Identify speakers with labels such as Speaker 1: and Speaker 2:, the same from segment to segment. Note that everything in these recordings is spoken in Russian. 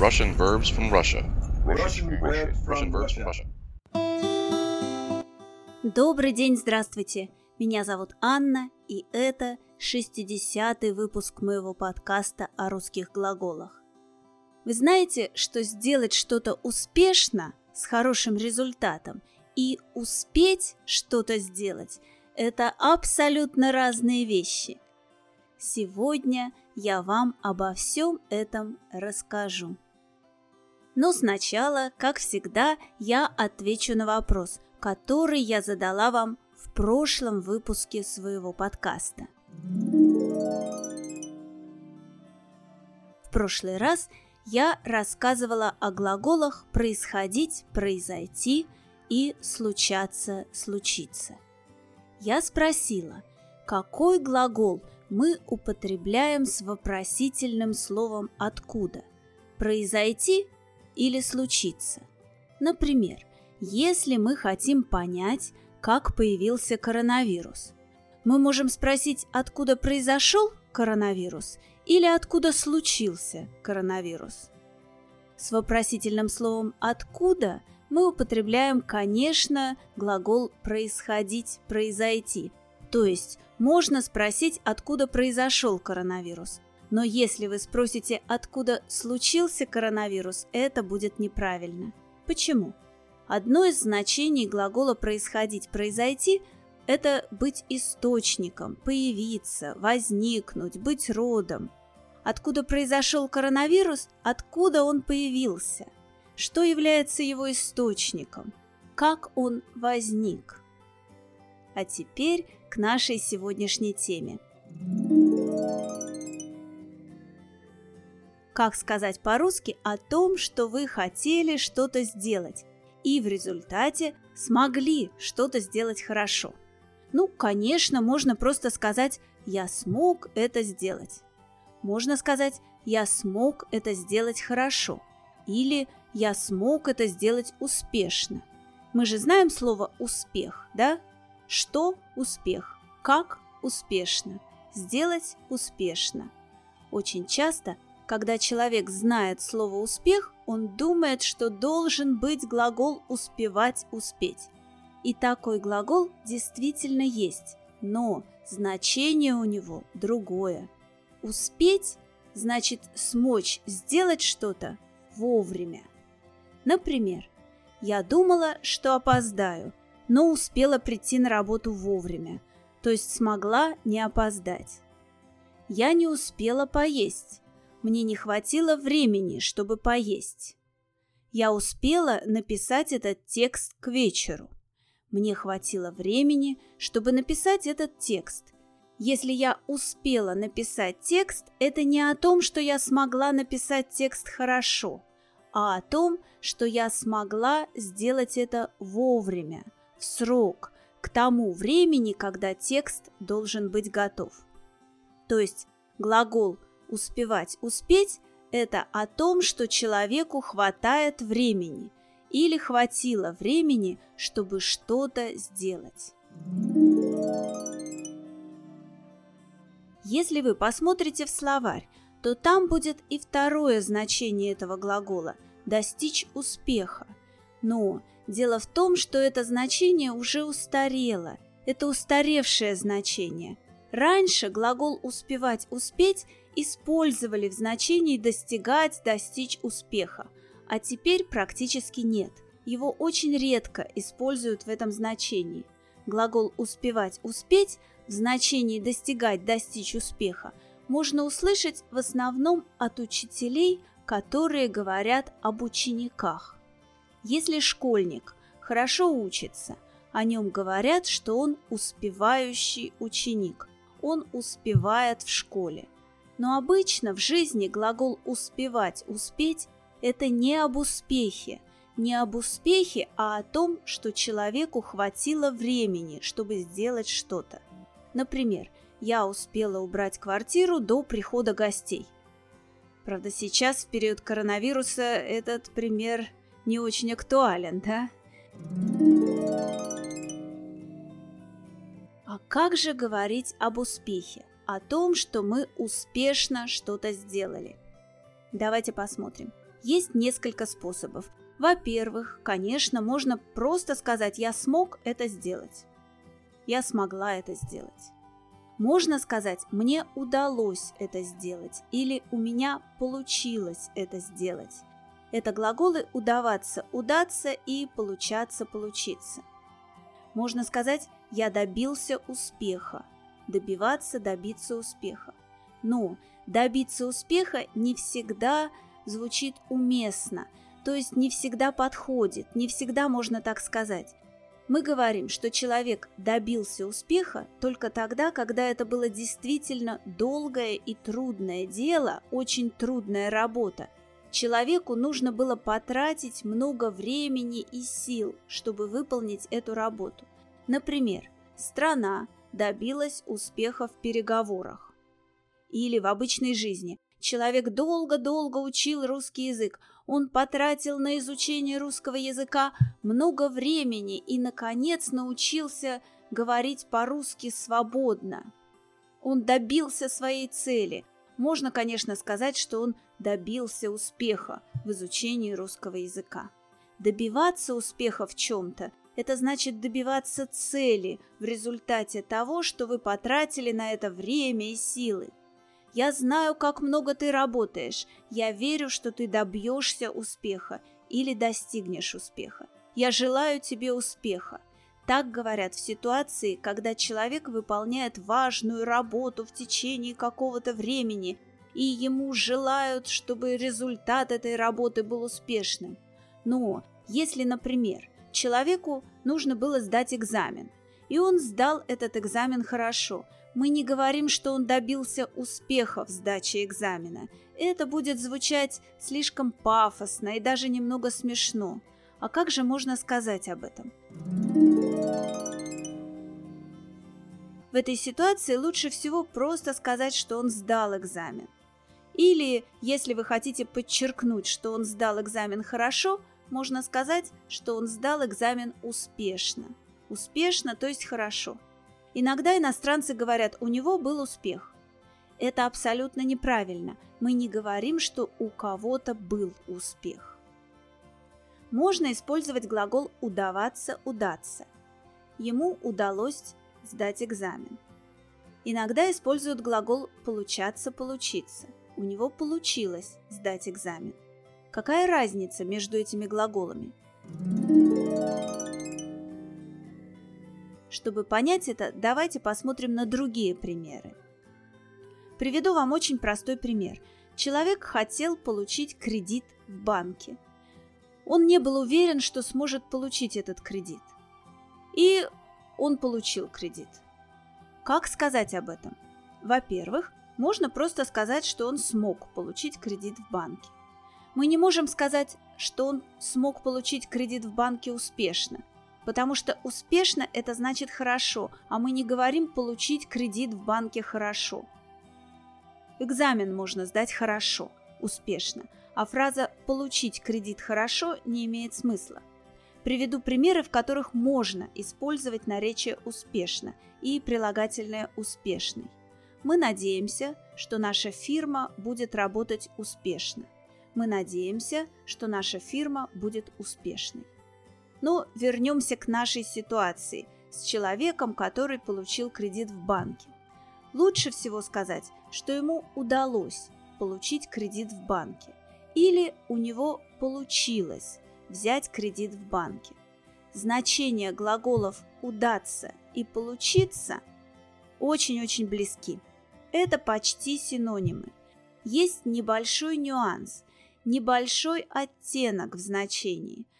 Speaker 1: Russian verbs from Russia.
Speaker 2: Russian verbs
Speaker 1: Russian
Speaker 2: from
Speaker 1: verbs from
Speaker 2: Russia.
Speaker 1: Russia.
Speaker 3: Добрый день, здравствуйте! Меня зовут Анна, и это 60-й выпуск моего подкаста о русских глаголах. Вы знаете, что сделать что-то успешно с хорошим результатом и успеть что-то сделать – это абсолютно разные вещи. Сегодня я вам обо всем этом расскажу. Но сначала, как всегда, я отвечу на вопрос, который я задала вам в прошлом выпуске своего подкаста. В прошлый раз я рассказывала о глаголах «происходить», «произойти» и «случаться», «случиться». Я спросила, какой глагол мы употребляем с вопросительным словом «откуда» – «произойти» или «случиться». Например, если мы хотим понять, как появился коронавирус, мы можем спросить, откуда произошел коронавирус или откуда случился коронавирус. С вопросительным словом «откуда» мы употребляем, конечно, глагол «происходить», «произойти». То есть можно спросить, откуда произошел коронавирус. Но если вы спросите, откуда случился коронавирус, это будет неправильно. Почему? Одно из значений глагола «происходить», «произойти» – это быть источником, появиться, возникнуть, быть родом. Откуда произошел коронавирус, откуда он появился, что является его источником, как он возник. А теперь к нашей сегодняшней теме. Как сказать по-русски о том, что вы хотели что-то сделать и в результате смогли что-то сделать хорошо? Ну, конечно, можно просто сказать «я смог это сделать». Можно сказать «я смог это сделать хорошо» или «я смог это сделать успешно». Мы же знаем слово «успех», да? Что – успех, как – успешно, сделать – успешно. Очень часто, когда человек знает слово «успех», он думает, что должен быть глагол «успевать», «успеть». И такой глагол действительно есть, но значение у него другое. Успеть значит смочь сделать что-то вовремя. Например, я думала, что опоздаю, но успела прийти на работу вовремя, то есть смогла не опоздать. Я не успела поесть. Мне не хватило времени, чтобы поесть. Я успела написать этот текст к вечеру. Мне хватило времени, чтобы написать этот текст. Если я успела написать текст, это не о том, что я смогла написать текст хорошо, а о том, что я смогла сделать это вовремя, в срок, к тому времени, когда текст должен быть готов. То есть глагол «успевать», «успеть» – это о том, что человеку хватает времени или хватило времени, чтобы что-то сделать. Если вы посмотрите в словарь, то там будет и второе значение этого глагола – достичь успеха. Но дело в том, что это значение уже устарело. Это устаревшее значение. Раньше глагол «успевать», «успеть» использовали в значении «достигать», «достичь успеха», а теперь практически нет. Его очень редко используют в этом значении. Глагол «успевать», «успеть» в значении «достигать», «достичь успеха» можно услышать в основном от учителей, которые говорят об учениках. Если школьник хорошо учится, о нем говорят, что он успевающий ученик, он успевает в школе. Но обычно в жизни глагол «успевать», «успеть» – это не об успехе, не об успехе, а о том, что человеку хватило времени, чтобы сделать что-то. Например, я успела убрать квартиру до прихода гостей. Правда, сейчас, в период коронавируса, этот пример не очень актуален, да? А как же говорить об успехе? О том, что мы успешно что-то сделали? Давайте посмотрим. Есть несколько способов. Во-первых, конечно, можно просто сказать «я смог это сделать». Я смогла это сделать. Можно сказать «мне удалось это сделать» или «у меня получилось это сделать». Это глаголы «удаваться», «удаться» и «получаться», «получиться». Можно сказать «я добился успеха», «добиваться», «добиться успеха». Но добиться успеха не всегда звучит уместно, то есть не всегда подходит, не всегда можно так сказать. Мы говорим, что человек добился успеха только тогда, когда это было действительно долгое и трудное дело, очень трудная работа. Человеку нужно было потратить много времени и сил, чтобы выполнить эту работу. Например, страна добилась успеха в переговорах. Или в обычной жизни человек долго-долго учил русский язык, он потратил на изучение русского языка много времени и, наконец, научился говорить по-русски свободно. Он добился своей цели. Можно, конечно, сказать, что он добился успеха в изучении русского языка. Добиваться успеха в чем-то – это значит добиваться цели в результате того, что вы потратили на это время и силы. Я знаю, как много ты работаешь. Я верю, что ты добьешься успеха или достигнешь успеха. Я желаю тебе успеха. Так говорят в ситуации, когда человек выполняет важную работу в течение какого-то времени, и ему желают, чтобы результат этой работы был успешным. Но если, например, человеку нужно было сдать экзамен, и он сдал этот экзамен хорошо – мы не говорим, что он добился успеха в сдаче экзамена. Это будет звучать слишком пафосно и даже немного смешно. А как же можно сказать об этом? В этой ситуации лучше всего просто сказать, что он сдал экзамен. Или, если вы хотите подчеркнуть, что он сдал экзамен хорошо, можно сказать, что он сдал экзамен успешно. Успешно, то есть хорошо. Иногда иностранцы говорят, у него был успех. Это абсолютно неправильно. Мы не говорим, что у кого-то был успех. Можно использовать глагол «удаваться», «удаться». Ему удалось сдать экзамен. Иногда используют глагол «получаться», «получиться». У него получилось сдать экзамен. Какая разница между этими глаголами? Чтобы понять это, давайте посмотрим на другие примеры. Приведу вам очень простой пример. Человек хотел получить кредит в банке. Он не был уверен, что сможет получить этот кредит. И он получил кредит. Как сказать об этом? Во-первых, можно просто сказать, что он смог получить кредит в банке. Мы не можем сказать, что он смог получить кредит в банке успешно – потому что успешно это значит хорошо, а мы не говорим получить кредит в банке хорошо. Экзамен можно сдать хорошо, успешно, а фраза «получить кредит хорошо» не имеет смысла. Приведу примеры, в которых можно использовать наречие «успешно» и прилагательное «успешный». Мы надеемся, что наша фирма будет работать успешно. Мы надеемся, что наша фирма будет успешной. Но вернемся к нашей ситуации с человеком, который получил кредит в банке. Лучше всего сказать, что ему удалось получить кредит в банке или у него получилось взять кредит в банке. Значения глаголов «удаться» и «получиться» очень-очень близки. Это почти синонимы. Есть небольшой нюанс, небольшой оттенок в значении –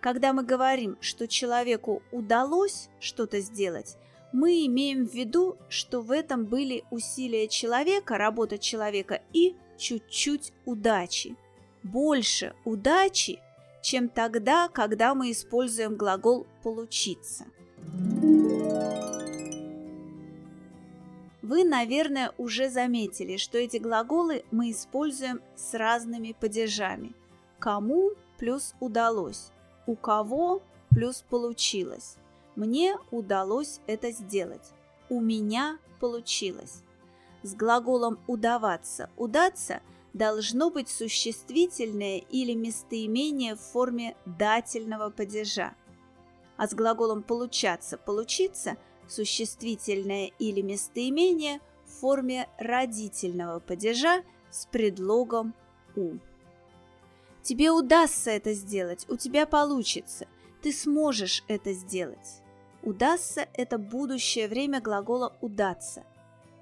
Speaker 3: когда мы говорим, что человеку удалось что-то сделать, мы имеем в виду, что в этом были усилия человека, работа человека и чуть-чуть удачи. Больше удачи, чем тогда, когда мы используем глагол «получиться». Вы, наверное, уже заметили, что эти глаголы мы используем с разными падежами. Кому плюс удалось, у кого плюс получилось. Мне удалось это сделать. У меня получилось. с глаголом «удаваться», «удаться» должно быть существительное или местоимение в форме дательного падежа. А с глаголом «получаться», «получиться» существительное или местоимение в форме родительного падежа с предлогом «у». Тебе удастся это сделать, у тебя получится, ты сможешь это сделать. Удастся – это будущее время глагола «удаться».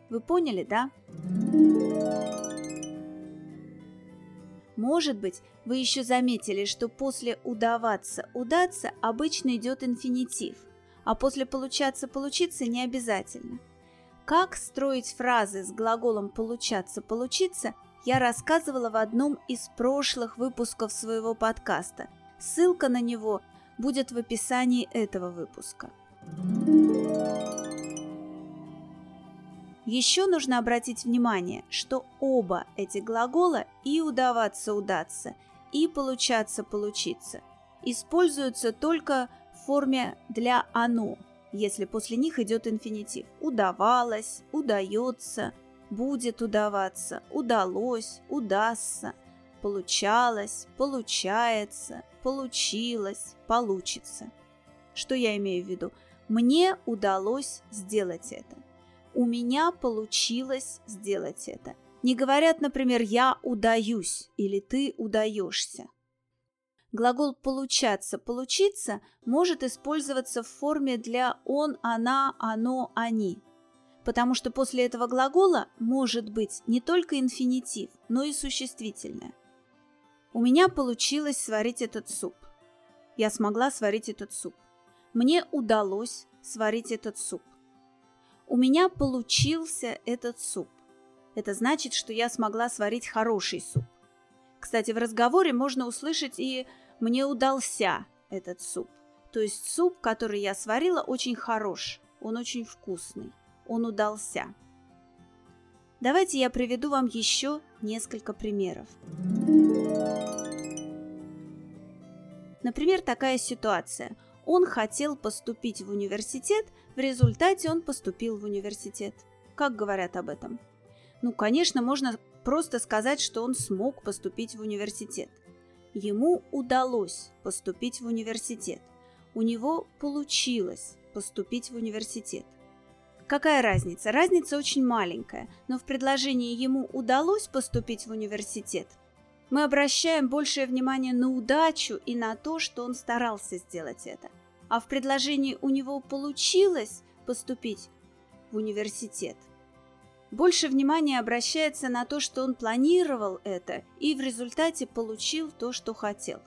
Speaker 3: Вы поняли, да? Может быть, вы еще заметили, что после «удаваться», «удаться» обычно идет инфинитив, а после «получаться», «получиться» не обязательно. Как строить фразы с глаголом «получаться», «получиться» я рассказывала в одном из прошлых выпусков своего подкаста. Ссылка на него будет в описании этого выпуска. Еще нужно обратить внимание, что оба эти глагола и удаваться удаться, и получаться получиться используются только в форме для оно, если после них идет инфинитив. Удавалось, удается, будет удаваться, удалось, удастся, получалось, получается, получилось, получится. Что я имею в виду? Мне удалось сделать это. У меня получилось сделать это. Не говорят, например, «я удаюсь» или «ты удаешься». Глагол «получаться», «получиться» может использоваться в форме для «он», «она», «оно», «они», потому что после этого глагола может быть не только инфинитив, но и существительное. У меня получилось сварить этот суп. Я смогла сварить этот суп. Мне удалось сварить этот суп. У меня получился этот суп. Это значит, что я смогла сварить хороший суп. Кстати, в разговоре можно услышать и «мне удался этот суп». То есть суп, который я сварила, очень хорош, он очень вкусный, он удался. Давайте я приведу вам еще несколько примеров. Например, такая ситуация – он хотел поступить в университет, в результате он поступил в университет. Как говорят об этом? Ну, конечно, можно просто сказать, что он смог поступить в университет. Ему удалось поступить в университет. У него получилось поступить в университет. Какая разница? Разница очень маленькая, но в предложении ему удалось поступить в университет мы обращаем большее внимание на удачу и на то, что он старался сделать это. А в предложении у него получилось поступить в университет. Больше внимания обращается на то, что он планировал это и в результате получил то, что хотел.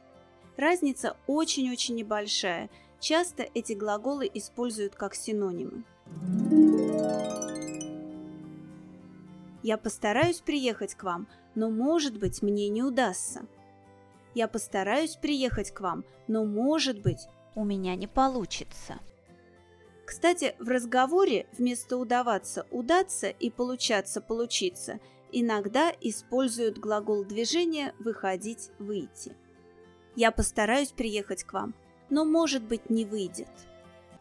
Speaker 3: Разница очень-очень небольшая. Часто эти глаголы используют как синонимы. Я постараюсь приехать к вам, но, может быть, мне не удастся. Я постараюсь приехать к вам, но, может быть, у меня не получится. Кстати, в разговоре вместо удаваться удаться и получаться получиться иногда используют глагол движения выходить выйти. Я постараюсь приехать к вам, но может быть не выйдет.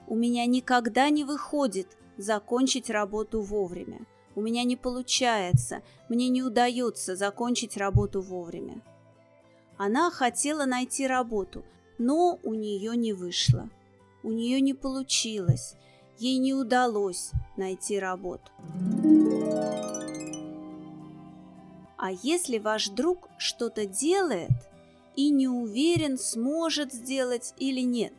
Speaker 3: У меня никогда не выходит закончить работу вовремя. У меня не получается, мне не удается закончить работу вовремя. Она хотела найти работу, но у нее не вышло. У нее не получилось, ей не удалось найти работу. А если ваш друг что-то делает и не уверен, сможет сделать или нет,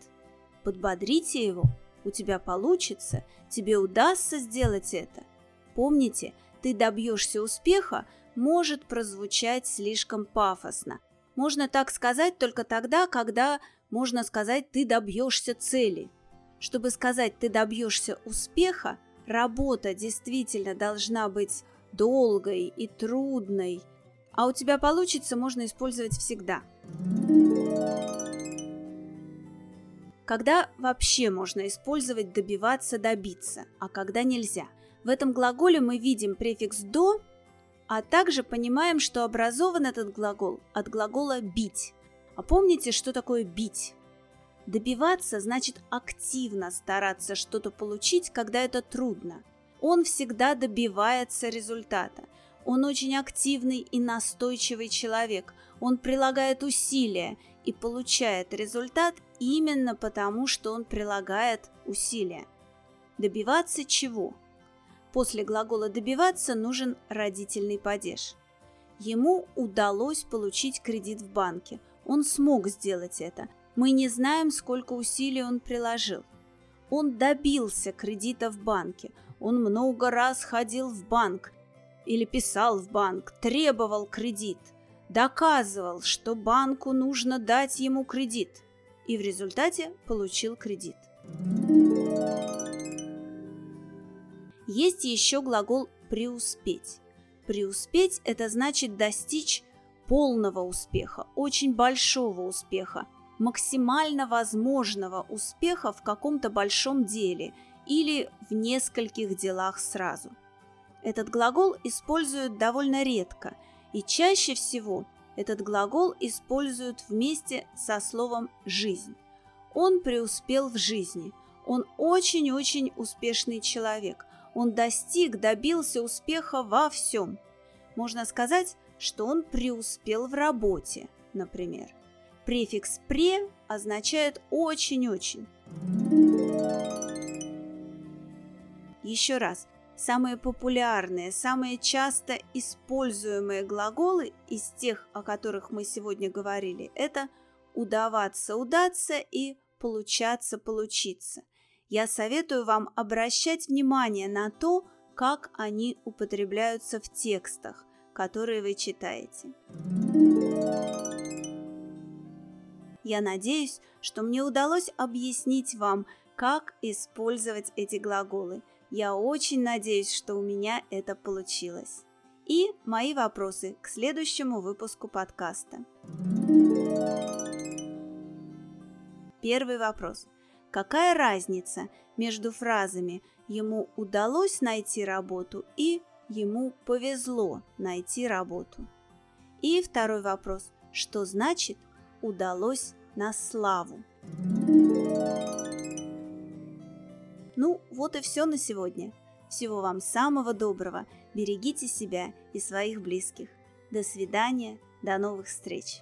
Speaker 3: подбодрите его, у тебя получится, тебе удастся сделать это. Помните, ты добьешься успеха может прозвучать слишком пафосно. Можно так сказать только тогда, когда можно сказать ты добьешься цели. Чтобы сказать ты добьешься успеха, работа действительно должна быть долгой и трудной, а у тебя получится можно использовать всегда. Когда вообще можно использовать добиваться, добиться, а когда нельзя – в этом глаголе мы видим префикс «до», а также понимаем, что образован этот глагол от глагола «бить». А помните, что такое «бить»? Добиваться значит активно стараться что-то получить, когда это трудно. Он всегда добивается результата. Он очень активный и настойчивый человек. Он прилагает усилия и получает результат именно потому, что он прилагает усилия. Добиваться чего? После глагола «добиваться» нужен родительный падеж. Ему удалось получить кредит в банке. Он смог сделать это. Мы не знаем, сколько усилий он приложил. Он добился кредита в банке. Он много раз ходил в банк или писал в банк, требовал кредит, доказывал, что банку нужно дать ему кредит, и в результате получил кредит. Есть еще глагол «преуспеть». Преуспеть – это значит достичь полного успеха, очень большого успеха, максимально возможного успеха в каком-то большом деле или в нескольких делах сразу. Этот глагол используют довольно редко, и чаще всего этот глагол используют вместе со словом «жизнь». Он преуспел в жизни, он очень-очень успешный человек, он достиг, добился успеха во всем. Можно сказать, что он преуспел в работе, например. Префикс «пре» означает «очень-очень». Еще раз, самые популярные, самые часто используемые глаголы из тех, о которых мы сегодня говорили, это «удаваться, удаться» и «получаться, получиться» я советую вам обращать внимание на то, как они употребляются в текстах, которые вы читаете. Я надеюсь, что мне удалось объяснить вам, как использовать эти глаголы. Я очень надеюсь, что у меня это получилось. И мои вопросы к следующему выпуску подкаста. Первый вопрос – Какая разница между фразами «ему удалось найти работу» и «ему повезло найти работу»? И второй вопрос. Что значит «удалось на славу»? Ну, вот и все на сегодня. Всего вам самого доброго. Берегите себя и своих близких. До свидания. До новых встреч.